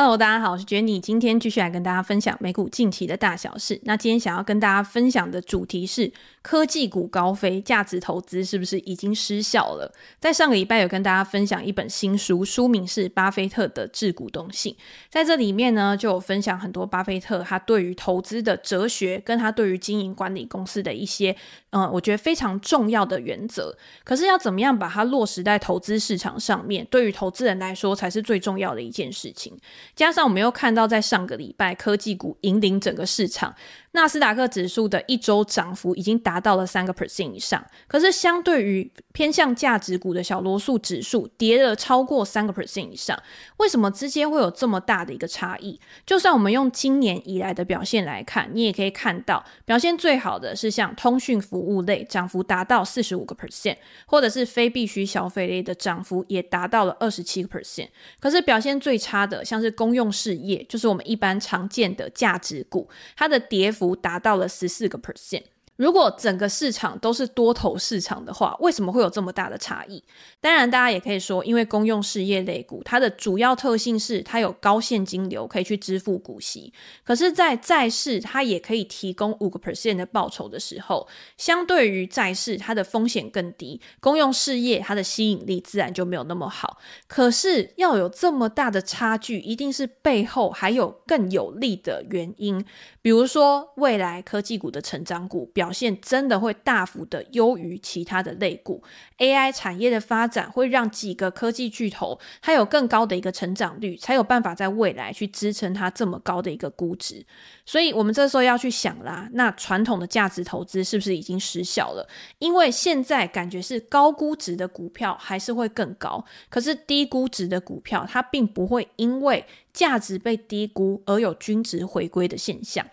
Hello，大家好，我是 Jenny，今天继续来跟大家分享美股近期的大小事。那今天想要跟大家分享的主题是科技股高飞，价值投资是不是已经失效了？在上个礼拜有跟大家分享一本新书，书名是《巴菲特的致股东信》。在这里面呢，就有分享很多巴菲特他对于投资的哲学，跟他对于经营管理公司的一些，嗯、我觉得非常重要的原则。可是要怎么样把它落实在投资市场上面，对于投资人来说才是最重要的一件事情。加上我们又看到，在上个礼拜，科技股引领整个市场。纳斯达克指数的一周涨幅已经达到了三个 percent 以上，可是相对于偏向价值股的小罗素指数跌了超过三个 percent 以上，为什么之间会有这么大的一个差异？就算我们用今年以来的表现来看，你也可以看到表现最好的是像通讯服务类涨幅达到四十五个 percent，或者是非必需消费类的涨幅也达到了二十七个 percent。可是表现最差的，像是公用事业，就是我们一般常见的价值股，它的跌幅达到了十四个 percent。如果整个市场都是多头市场的话，为什么会有这么大的差异？当然，大家也可以说，因为公用事业类股它的主要特性是它有高现金流可以去支付股息。可是，在债市它也可以提供五个 percent 的报酬的时候，相对于债市它的风险更低，公用事业它的吸引力自然就没有那么好。可是要有这么大的差距，一定是背后还有更有利的原因，比如说未来科技股的成长股表。表现真的会大幅的优于其他的类股，AI 产业的发展会让几个科技巨头它有更高的一个成长率，才有办法在未来去支撑它这么高的一个估值。所以，我们这时候要去想啦，那传统的价值投资是不是已经失效了？因为现在感觉是高估值的股票还是会更高，可是低估值的股票它并不会因为价值被低估而有均值回归的现象。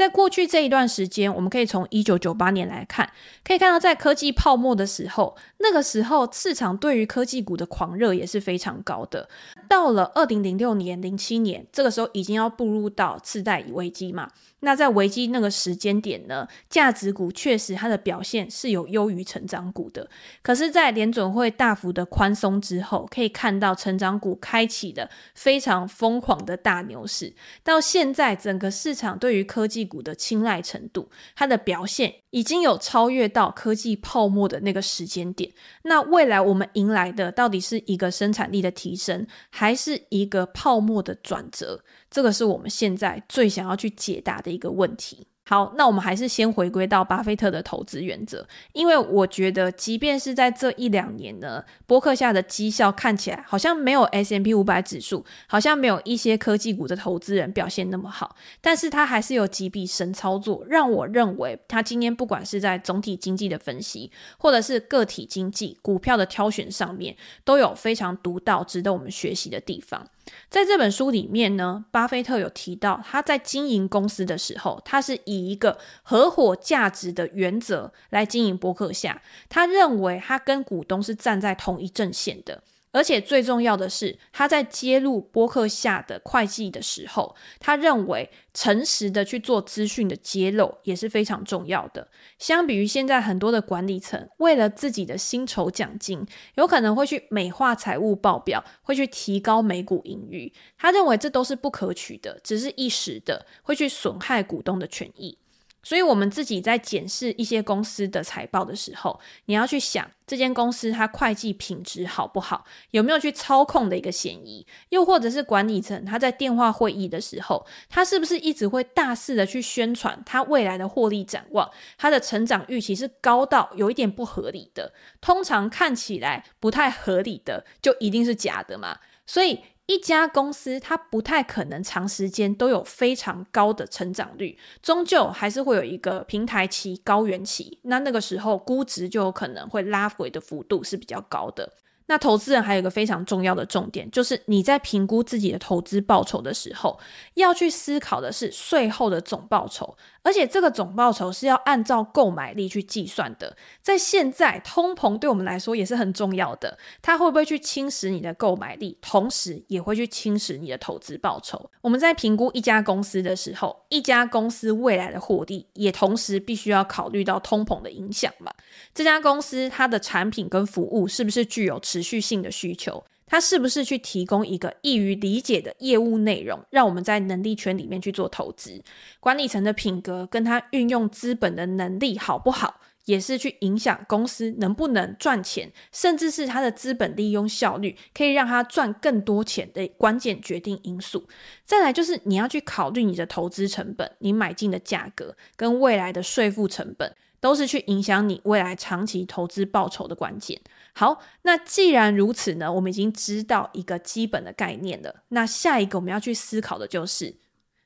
在过去这一段时间，我们可以从一九九八年来看，可以看到在科技泡沫的时候，那个时候市场对于科技股的狂热也是非常高的。到了二零零六年、零七年，这个时候已经要步入到次贷危机嘛。那在危机那个时间点呢，价值股确实它的表现是有优于成长股的。可是，在联准会大幅的宽松之后，可以看到成长股开启了非常疯狂的大牛市。到现在，整个市场对于科技股的青睐程度，它的表现已经有超越到科技泡沫的那个时间点。那未来我们迎来的到底是一个生产力的提升，还是一个泡沫的转折？这个是我们现在最想要去解答的一个问题。好，那我们还是先回归到巴菲特的投资原则，因为我觉得，即便是在这一两年呢，波克下的绩效看起来好像没有 S&P 500指数，好像没有一些科技股的投资人表现那么好，但是他还是有几笔神操作，让我认为他今天不管是在总体经济的分析，或者是个体经济股票的挑选上面，都有非常独到、值得我们学习的地方。在这本书里面呢，巴菲特有提到，他在经营公司的时候，他是以一个合伙价值的原则来经营伯克夏。他认为他跟股东是站在同一阵线的。而且最重要的是，他在揭露波克夏的会计的时候，他认为诚实的去做资讯的揭露也是非常重要的。相比于现在很多的管理层，为了自己的薪酬奖金，有可能会去美化财务报表，会去提高每股盈余，他认为这都是不可取的，只是一时的，会去损害股东的权益。所以，我们自己在检视一些公司的财报的时候，你要去想这间公司它会计品质好不好，有没有去操控的一个嫌疑，又或者是管理层他在电话会议的时候，他是不是一直会大肆的去宣传他未来的获利展望，他的成长预期是高到有一点不合理的，通常看起来不太合理的，就一定是假的嘛，所以。一家公司，它不太可能长时间都有非常高的成长率，终究还是会有一个平台期、高原期。那那个时候，估值就有可能会拉回的幅度是比较高的。那投资人还有一个非常重要的重点，就是你在评估自己的投资报酬的时候，要去思考的是税后的总报酬，而且这个总报酬是要按照购买力去计算的。在现在通膨对我们来说也是很重要的，它会不会去侵蚀你的购买力，同时也会去侵蚀你的投资报酬。我们在评估一家公司的时候，一家公司未来的获利，也同时必须要考虑到通膨的影响嘛。这家公司它的产品跟服务是不是具有持持续性的需求，他是不是去提供一个易于理解的业务内容，让我们在能力圈里面去做投资。管理层的品格跟他运用资本的能力好不好，也是去影响公司能不能赚钱，甚至是他的资本利用效率，可以让他赚更多钱的关键决定因素。再来就是你要去考虑你的投资成本，你买进的价格跟未来的税负成本。都是去影响你未来长期投资报酬的关键。好，那既然如此呢，我们已经知道一个基本的概念了。那下一个我们要去思考的就是，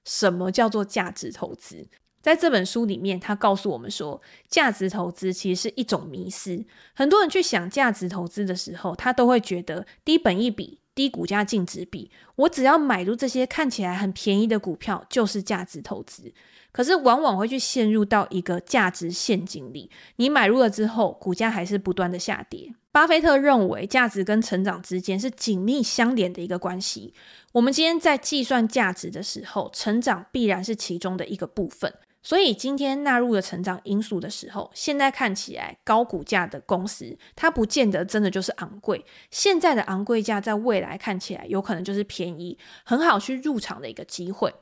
什么叫做价值投资？在这本书里面，他告诉我们说，价值投资其实是一种迷思。很多人去想价值投资的时候，他都会觉得低本一比。低股价净值比，我只要买入这些看起来很便宜的股票，就是价值投资。可是往往会去陷入到一个价值陷阱里，你买入了之后，股价还是不断的下跌。巴菲特认为，价值跟成长之间是紧密相连的一个关系。我们今天在计算价值的时候，成长必然是其中的一个部分。所以今天纳入了成长因素的时候，现在看起来高股价的公司，它不见得真的就是昂贵。现在的昂贵价，在未来看起来有可能就是便宜，很好去入场的一个机会。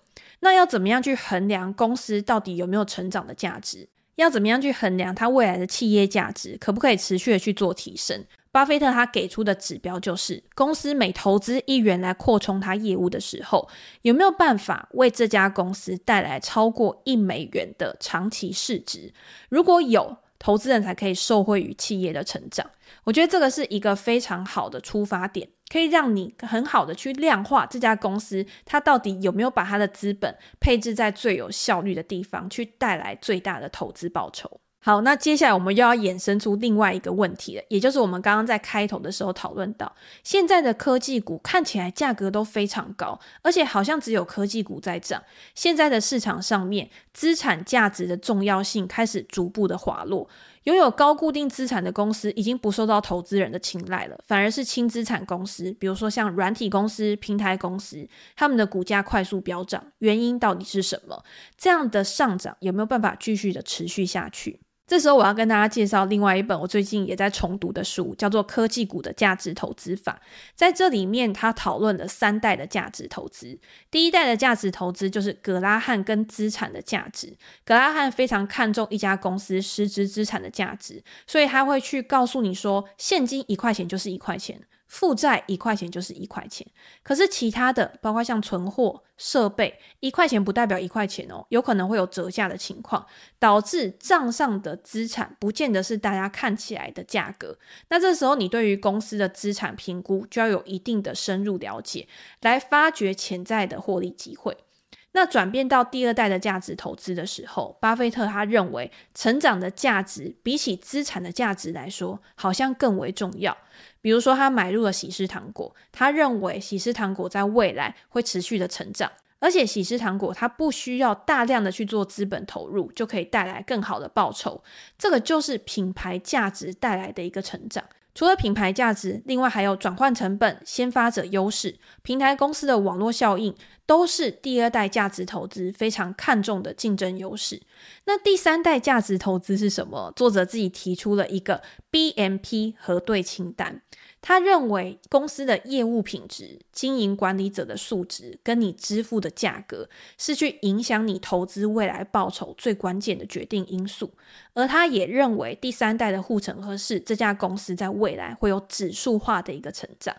那要怎么样去衡量公司到底有没有成长的价值？要怎么样去衡量它未来的企业价值，可不可以持续的去做提升？巴菲特他给出的指标就是，公司每投资一元来扩充它业务的时候，有没有办法为这家公司带来超过一美元的长期市值？如果有，投资人才可以受惠于企业的成长。我觉得这个是一个非常好的出发点，可以让你很好的去量化这家公司，它到底有没有把它的资本配置在最有效率的地方，去带来最大的投资报酬。好，那接下来我们又要衍生出另外一个问题了，也就是我们刚刚在开头的时候讨论到，现在的科技股看起来价格都非常高，而且好像只有科技股在涨。现在的市场上面，资产价值的重要性开始逐步的滑落，拥有高固定资产的公司已经不受到投资人的青睐了，反而是轻资产公司，比如说像软体公司、平台公司，他们的股价快速飙涨，原因到底是什么？这样的上涨有没有办法继续的持续下去？这时候我要跟大家介绍另外一本我最近也在重读的书，叫做《科技股的价值投资法》。在这里面，他讨论了三代的价值投资。第一代的价值投资就是格拉汉跟资产的价值。格拉汉非常看重一家公司实质资产的价值，所以他会去告诉你说，现金一块钱就是一块钱。负债一块钱就是一块钱，可是其他的包括像存货、设备，一块钱不代表一块钱哦，有可能会有折价的情况，导致账上的资产不见得是大家看起来的价格。那这时候你对于公司的资产评估就要有一定的深入了解，来发掘潜在的获利机会。那转变到第二代的价值投资的时候，巴菲特他认为成长的价值比起资产的价值来说，好像更为重要。比如说，他买入了喜诗糖果，他认为喜诗糖果在未来会持续的成长，而且喜诗糖果它不需要大量的去做资本投入，就可以带来更好的报酬。这个就是品牌价值带来的一个成长。除了品牌价值，另外还有转换成本、先发者优势、平台公司的网络效应，都是第二代价值投资非常看重的竞争优势。那第三代价值投资是什么？作者自己提出了一个 BMP 核对清单。他认为公司的业务品质、经营管理者的素质跟你支付的价格，是去影响你投资未来报酬最关键的决定因素。而他也认为第三代的护城河是这家公司在未来会有指数化的一个成长。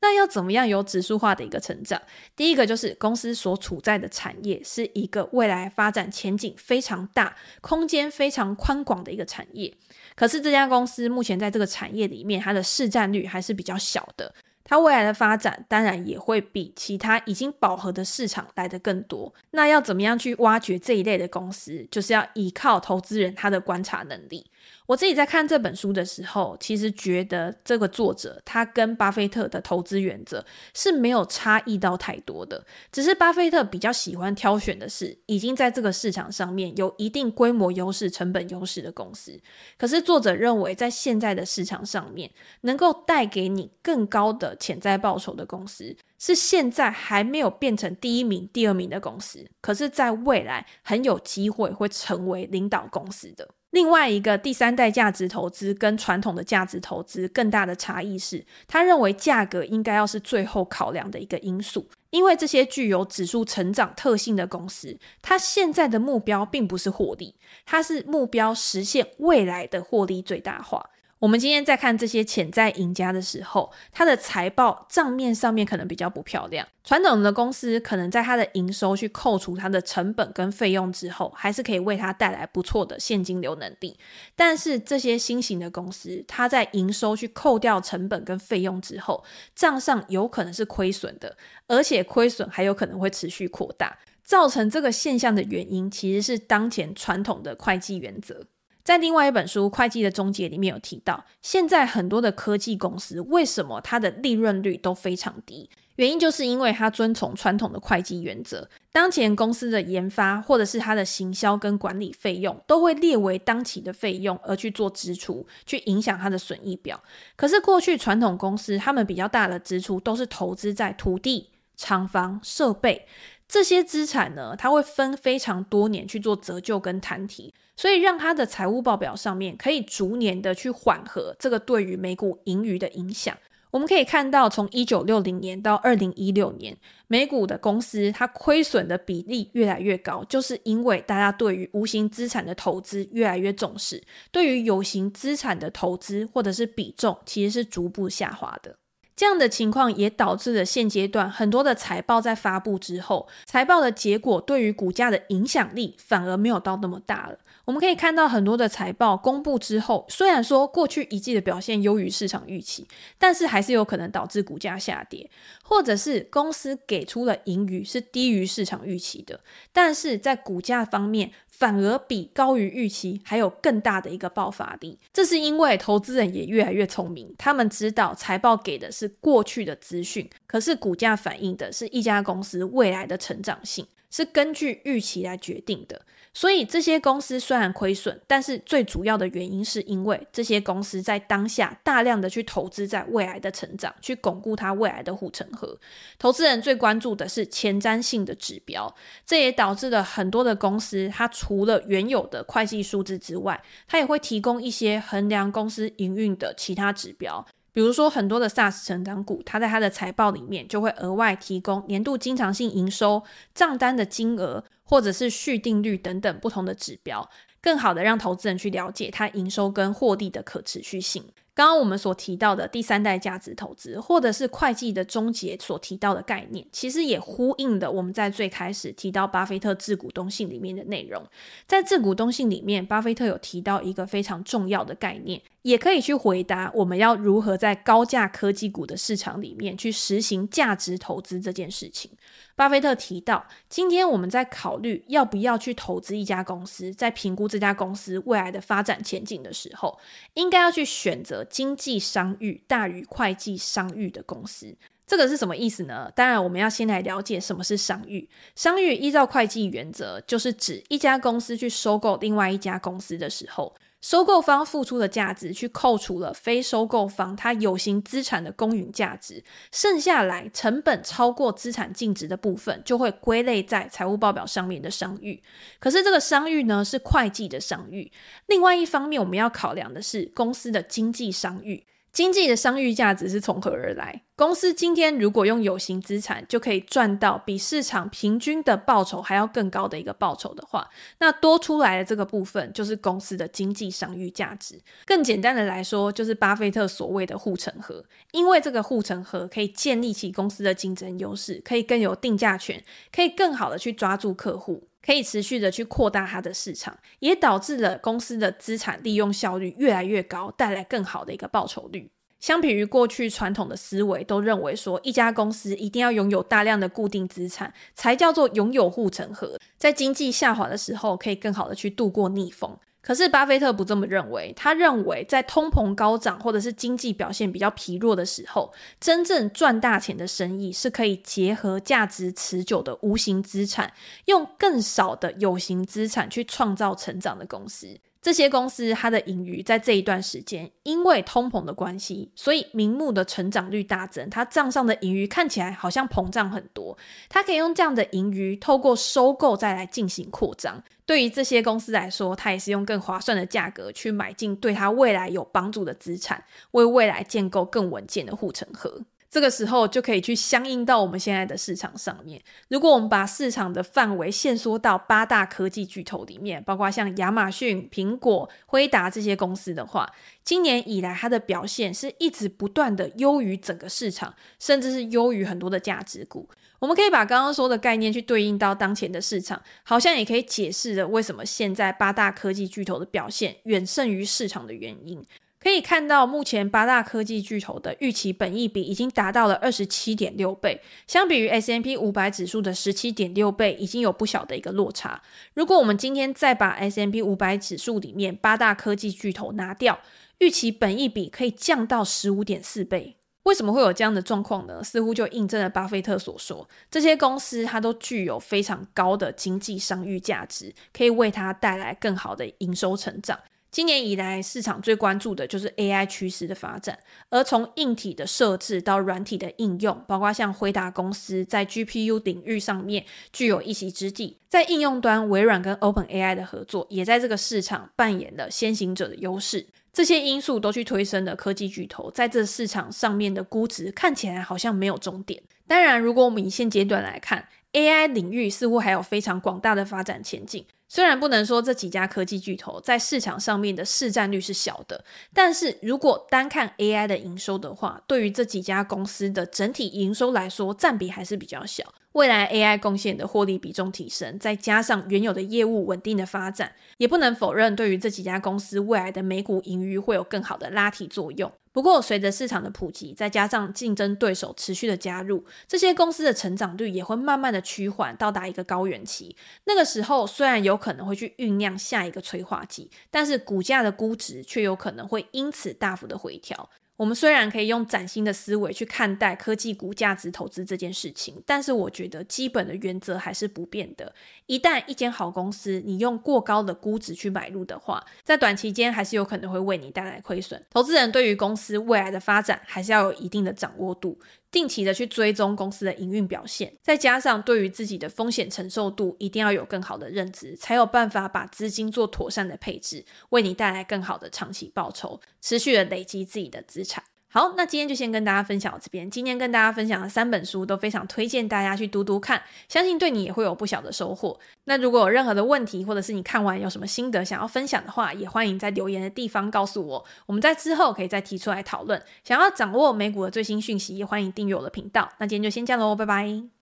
那要怎么样有指数化的一个成长？第一个就是公司所处在的产业是一个未来发展前景非常大、空间非常宽广的一个产业。可是这家公司目前在这个产业里面，它的市占率还是比较小的。它未来的发展当然也会比其他已经饱和的市场来得更多。那要怎么样去挖掘这一类的公司？就是要依靠投资人他的观察能力。我自己在看这本书的时候，其实觉得这个作者他跟巴菲特的投资原则是没有差异到太多的，只是巴菲特比较喜欢挑选的是已经在这个市场上面有一定规模优势、成本优势的公司。可是作者认为，在现在的市场上面，能够带给你更高的潜在报酬的公司，是现在还没有变成第一名、第二名的公司，可是在未来很有机会会成为领导公司的。另外一个第三代价值投资跟传统的价值投资更大的差异是，他认为价格应该要是最后考量的一个因素，因为这些具有指数成长特性的公司，它现在的目标并不是获利，它是目标实现未来的获利最大化。我们今天在看这些潜在赢家的时候，它的财报账面上面可能比较不漂亮。传统的公司可能在它的营收去扣除它的成本跟费用之后，还是可以为它带来不错的现金流能力。但是这些新型的公司，它在营收去扣掉成本跟费用之后，账上有可能是亏损的，而且亏损还有可能会持续扩大。造成这个现象的原因，其实是当前传统的会计原则。在另外一本书《会计的终结》里面有提到，现在很多的科技公司为什么它的利润率都非常低？原因就是因为它遵从传统的会计原则，当前公司的研发或者是它的行销跟管理费用都会列为当期的费用而去做支出，去影响它的损益表。可是过去传统公司他们比较大的支出都是投资在土地、厂房、设备。这些资产呢，它会分非常多年去做折旧跟摊提，所以让它的财务报表上面可以逐年的去缓和这个对于每股盈余的影响。我们可以看到，从一九六零年到二零一六年，美股的公司它亏损的比例越来越高，就是因为大家对于无形资产的投资越来越重视，对于有形资产的投资或者是比重其实是逐步下滑的。这样的情况也导致了现阶段很多的财报在发布之后，财报的结果对于股价的影响力反而没有到那么大了。我们可以看到很多的财报公布之后，虽然说过去一季的表现优于市场预期，但是还是有可能导致股价下跌，或者是公司给出了盈余是低于市场预期的，但是在股价方面。反而比高于预期还有更大的一个爆发力，这是因为投资人也越来越聪明，他们知道财报给的是过去的资讯，可是股价反映的是一家公司未来的成长性。是根据预期来决定的，所以这些公司虽然亏损，但是最主要的原因是因为这些公司在当下大量的去投资在未来的成长，去巩固它未来的护城河。投资人最关注的是前瞻性的指标，这也导致了很多的公司，它除了原有的会计数字之外，它也会提供一些衡量公司营运的其他指标。比如说，很多的 SaaS 成长股，它在它的财报里面就会额外提供年度经常性营收、账单的金额，或者是续订率等等不同的指标，更好的让投资人去了解它营收跟获利的可持续性。刚刚我们所提到的第三代价值投资，或者是会计的终结所提到的概念，其实也呼应了我们在最开始提到巴菲特致股东信里面的内容。在致股东信里面，巴菲特有提到一个非常重要的概念，也可以去回答我们要如何在高价科技股的市场里面去实行价值投资这件事情。巴菲特提到，今天我们在考虑要不要去投资一家公司，在评估这家公司未来的发展前景的时候，应该要去选择经济商誉大于会计商誉的公司。这个是什么意思呢？当然，我们要先来了解什么是商誉。商誉依照会计原则，就是指一家公司去收购另外一家公司的时候。收购方付出的价值，去扣除了非收购方它有形资产的公允价值，剩下来成本超过资产净值的部分，就会归类在财务报表上面的商誉。可是这个商誉呢，是会计的商誉。另外一方面，我们要考量的是公司的经济商誉。经济的商誉价值是从何而来？公司今天如果用有形资产就可以赚到比市场平均的报酬还要更高的一个报酬的话，那多出来的这个部分就是公司的经济商誉价值。更简单的来说，就是巴菲特所谓的护城河。因为这个护城河可以建立起公司的竞争优势，可以更有定价权，可以更好的去抓住客户。可以持续的去扩大它的市场，也导致了公司的资产利用效率越来越高，带来更好的一个报酬率。相比于过去传统的思维，都认为说一家公司一定要拥有大量的固定资产，才叫做拥有护城河，在经济下滑的时候，可以更好的去度过逆风。可是巴菲特不这么认为，他认为在通膨高涨或者是经济表现比较疲弱的时候，真正赚大钱的生意是可以结合价值持久的无形资产，用更少的有形资产去创造成长的公司。这些公司它的盈余在这一段时间，因为通膨的关系，所以名目的成长率大增，它账上的盈余看起来好像膨胀很多。它可以用这样的盈余，透过收购再来进行扩张。对于这些公司来说，它也是用更划算的价格去买进对它未来有帮助的资产，为未来建构更稳健的护城河。这个时候就可以去相应到我们现在的市场上面。如果我们把市场的范围限缩到八大科技巨头里面，包括像亚马逊、苹果、辉达这些公司的话，今年以来它的表现是一直不断的优于整个市场，甚至是优于很多的价值股。我们可以把刚刚说的概念去对应到当前的市场，好像也可以解释了为什么现在八大科技巨头的表现远胜于市场的原因。可以看到，目前八大科技巨头的预期本益比已经达到了二十七点六倍，相比于 S M P 五百指数的十七点六倍，已经有不小的一个落差。如果我们今天再把 S M P 五百指数里面八大科技巨头拿掉，预期本益比可以降到十五点四倍。为什么会有这样的状况呢？似乎就印证了巴菲特所说，这些公司它都具有非常高的经济商誉价值，可以为它带来更好的营收成长。今年以来，市场最关注的就是 AI 趋势的发展，而从硬体的设置到软体的应用，包括像辉达公司在 GPU 领域上面具有一席之地，在应用端，微软跟 OpenAI 的合作也在这个市场扮演了先行者的优势。这些因素都去推升了科技巨头在这市场上面的估值，看起来好像没有终点。当然，如果我们以现阶段来看，AI 领域似乎还有非常广大的发展前景。虽然不能说这几家科技巨头在市场上面的市占率是小的，但是如果单看 AI 的营收的话，对于这几家公司的整体营收来说，占比还是比较小。未来 AI 贡献的获利比重提升，再加上原有的业务稳定的发展，也不能否认对于这几家公司未来的美股盈余会有更好的拉提作用。不过，随着市场的普及，再加上竞争对手持续的加入，这些公司的成长率也会慢慢的趋缓，到达一个高原期。那个时候，虽然有可能会去酝酿下一个催化剂，但是股价的估值却有可能会因此大幅的回调。我们虽然可以用崭新的思维去看待科技股价值投资这件事情，但是我觉得基本的原则还是不变的。一旦一间好公司你用过高的估值去买入的话，在短期间还是有可能会为你带来亏损。投资人对于公司未来的发展还是要有一定的掌握度。定期的去追踪公司的营运表现，再加上对于自己的风险承受度一定要有更好的认知，才有办法把资金做妥善的配置，为你带来更好的长期报酬，持续的累积自己的资产。好，那今天就先跟大家分享到这边。今天跟大家分享的三本书都非常推荐大家去读读看，相信对你也会有不小的收获。那如果有任何的问题，或者是你看完有什么心得想要分享的话，也欢迎在留言的地方告诉我，我们在之后可以再提出来讨论。想要掌握美股的最新讯息，也欢迎订阅我的频道。那今天就先这样喽，拜拜。